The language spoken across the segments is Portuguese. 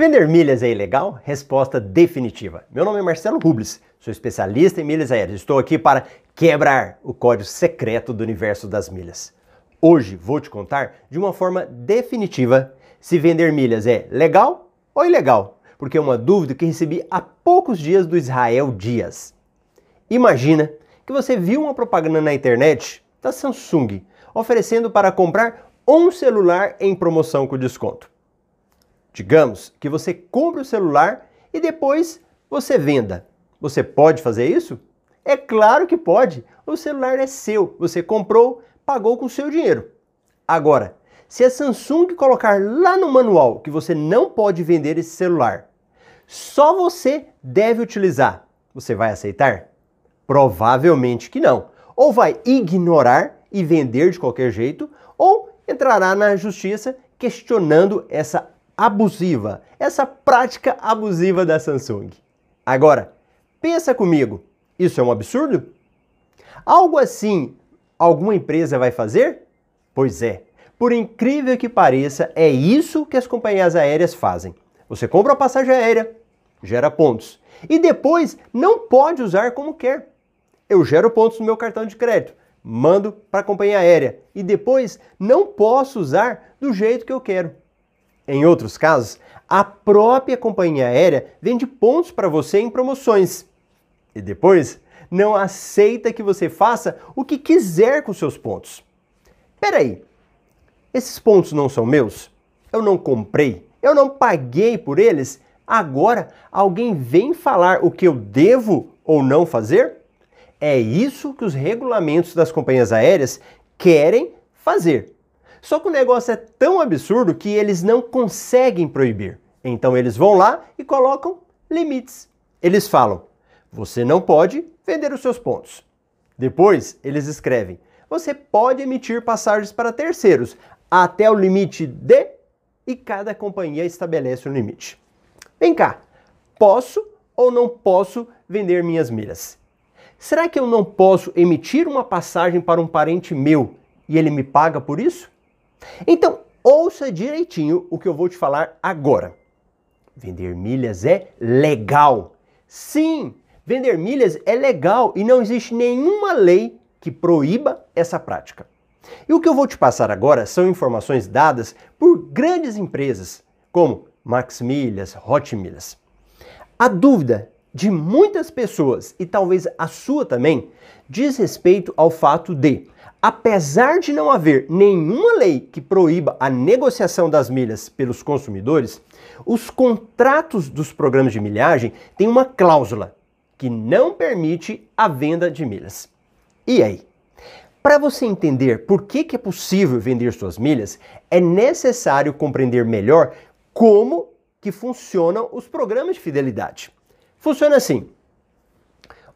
Vender milhas é ilegal? Resposta definitiva. Meu nome é Marcelo Rubles, sou especialista em milhas aéreas. Estou aqui para quebrar o código secreto do universo das milhas. Hoje vou te contar de uma forma definitiva se vender milhas é legal ou ilegal, porque é uma dúvida que recebi há poucos dias do Israel Dias. Imagina que você viu uma propaganda na internet da Samsung oferecendo para comprar um celular em promoção com desconto. Digamos que você compre o celular e depois você venda. Você pode fazer isso? É claro que pode. O celular é seu. Você comprou, pagou com o seu dinheiro. Agora, se a Samsung colocar lá no manual que você não pode vender esse celular, só você deve utilizar, você vai aceitar? Provavelmente que não. Ou vai ignorar e vender de qualquer jeito, ou entrará na justiça questionando essa abusiva, essa prática abusiva da Samsung. Agora, pensa comigo, isso é um absurdo? Algo assim alguma empresa vai fazer? Pois é, por incrível que pareça, é isso que as companhias aéreas fazem. Você compra a passagem aérea, gera pontos, e depois não pode usar como quer. Eu gero pontos no meu cartão de crédito, mando para a companhia aérea e depois não posso usar do jeito que eu quero. Em outros casos, a própria companhia aérea vende pontos para você em promoções e depois não aceita que você faça o que quiser com seus pontos. Peraí, esses pontos não são meus? Eu não comprei, eu não paguei por eles? Agora alguém vem falar o que eu devo ou não fazer? É isso que os regulamentos das companhias aéreas querem fazer. Só que o negócio é tão absurdo que eles não conseguem proibir. Então eles vão lá e colocam limites. Eles falam: você não pode vender os seus pontos. Depois eles escrevem: você pode emitir passagens para terceiros até o limite de e cada companhia estabelece um limite. Vem cá, posso ou não posso vender minhas milhas? Será que eu não posso emitir uma passagem para um parente meu e ele me paga por isso? Então, ouça direitinho o que eu vou te falar agora. Vender milhas é legal. Sim, vender milhas é legal e não existe nenhuma lei que proíba essa prática. E o que eu vou te passar agora são informações dadas por grandes empresas como Max Milhas, Hot Milhas. A dúvida de muitas pessoas, e talvez a sua também, diz respeito ao fato de apesar de não haver nenhuma lei que proíba a negociação das milhas pelos consumidores, os contratos dos programas de milhagem têm uma cláusula que não permite a venda de milhas. E aí? Para você entender por que, que é possível vender suas milhas, é necessário compreender melhor como que funcionam os programas de fidelidade. Funciona assim.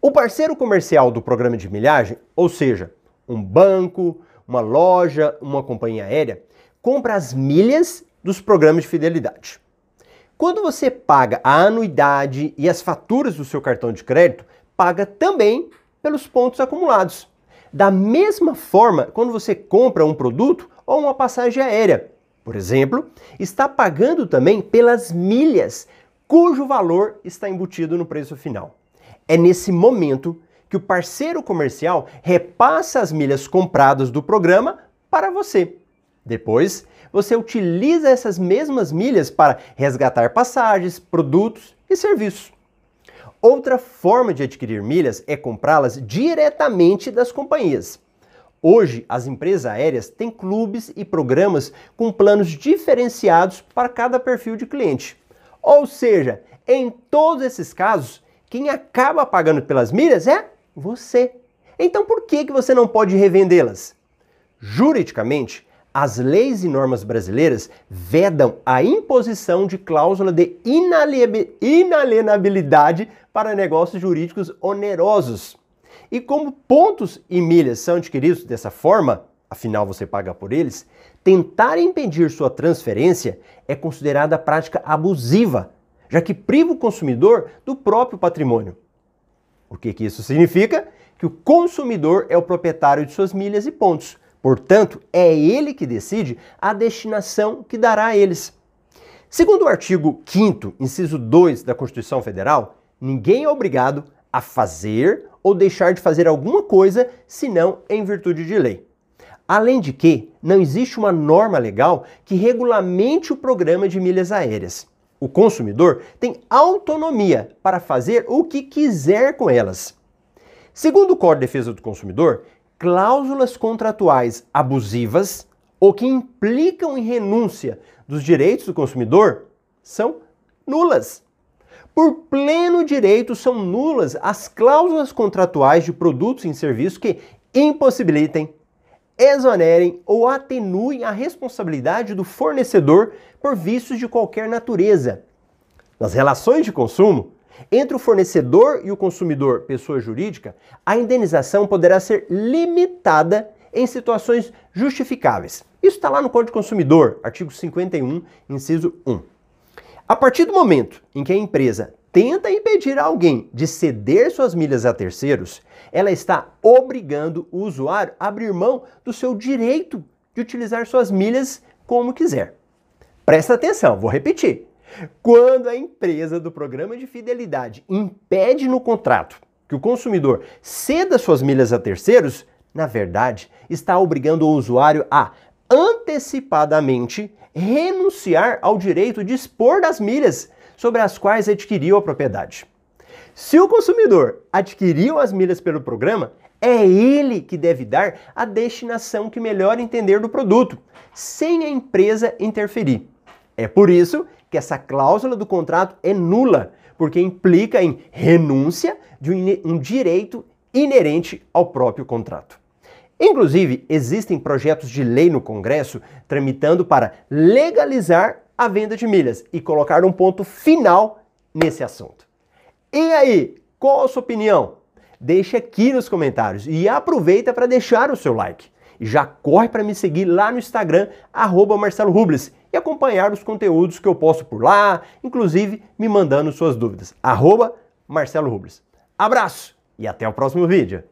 O parceiro comercial do programa de milhagem, ou seja, um banco, uma loja, uma companhia aérea, compra as milhas dos programas de fidelidade. Quando você paga a anuidade e as faturas do seu cartão de crédito, paga também pelos pontos acumulados. Da mesma forma, quando você compra um produto ou uma passagem aérea, por exemplo, está pagando também pelas milhas, cujo valor está embutido no preço final. É nesse momento que o parceiro comercial repassa as milhas compradas do programa para você. Depois, você utiliza essas mesmas milhas para resgatar passagens, produtos e serviços. Outra forma de adquirir milhas é comprá-las diretamente das companhias. Hoje, as empresas aéreas têm clubes e programas com planos diferenciados para cada perfil de cliente. Ou seja, em todos esses casos, quem acaba pagando pelas milhas é você. Então por que, que você não pode revendê-las? Juridicamente, as leis e normas brasileiras vedam a imposição de cláusula de inalienabilidade para negócios jurídicos onerosos. E como pontos e milhas são adquiridos dessa forma, afinal você paga por eles, tentar impedir sua transferência é considerada prática abusiva, já que priva o consumidor do próprio patrimônio. O que, que isso significa? Que o consumidor é o proprietário de suas milhas e pontos. Portanto, é ele que decide a destinação que dará a eles. Segundo o artigo 5 inciso 2 da Constituição Federal, ninguém é obrigado a fazer ou deixar de fazer alguma coisa senão em virtude de lei. Além de que, não existe uma norma legal que regulamente o programa de milhas aéreas. O consumidor tem autonomia para fazer o que quiser com elas. Segundo o Código de Defesa do Consumidor, cláusulas contratuais abusivas ou que implicam em renúncia dos direitos do consumidor são nulas. Por pleno direito, são nulas as cláusulas contratuais de produtos e serviços que impossibilitem, exonerem ou atenuem a responsabilidade do fornecedor por vícios de qualquer natureza. Nas relações de consumo, entre o fornecedor e o consumidor, pessoa jurídica, a indenização poderá ser limitada em situações justificáveis. Isso está lá no Código Consumidor, artigo 51, inciso 1. A partir do momento em que a empresa tenta impedir alguém de ceder suas milhas a terceiros, ela está obrigando o usuário a abrir mão do seu direito de utilizar suas milhas como quiser. Presta atenção, vou repetir. Quando a empresa do programa de fidelidade impede no contrato que o consumidor ceda suas milhas a terceiros, na verdade, está obrigando o usuário a antecipadamente renunciar ao direito de expor das milhas sobre as quais adquiriu a propriedade. Se o consumidor adquiriu as milhas pelo programa, é ele que deve dar a destinação que melhor entender do produto, sem a empresa interferir. É por isso que essa cláusula do contrato é nula, porque implica em renúncia de um direito inerente ao próprio contrato. Inclusive, existem projetos de lei no Congresso tramitando para legalizar a venda de milhas e colocar um ponto final nesse assunto. E aí, qual a sua opinião? Deixa aqui nos comentários e aproveita para deixar o seu like. Já corre para me seguir lá no Instagram, arroba Marcelo Rubles, e acompanhar os conteúdos que eu posto por lá, inclusive me mandando suas dúvidas. Arroba Marcelo Rubles. Abraço e até o próximo vídeo.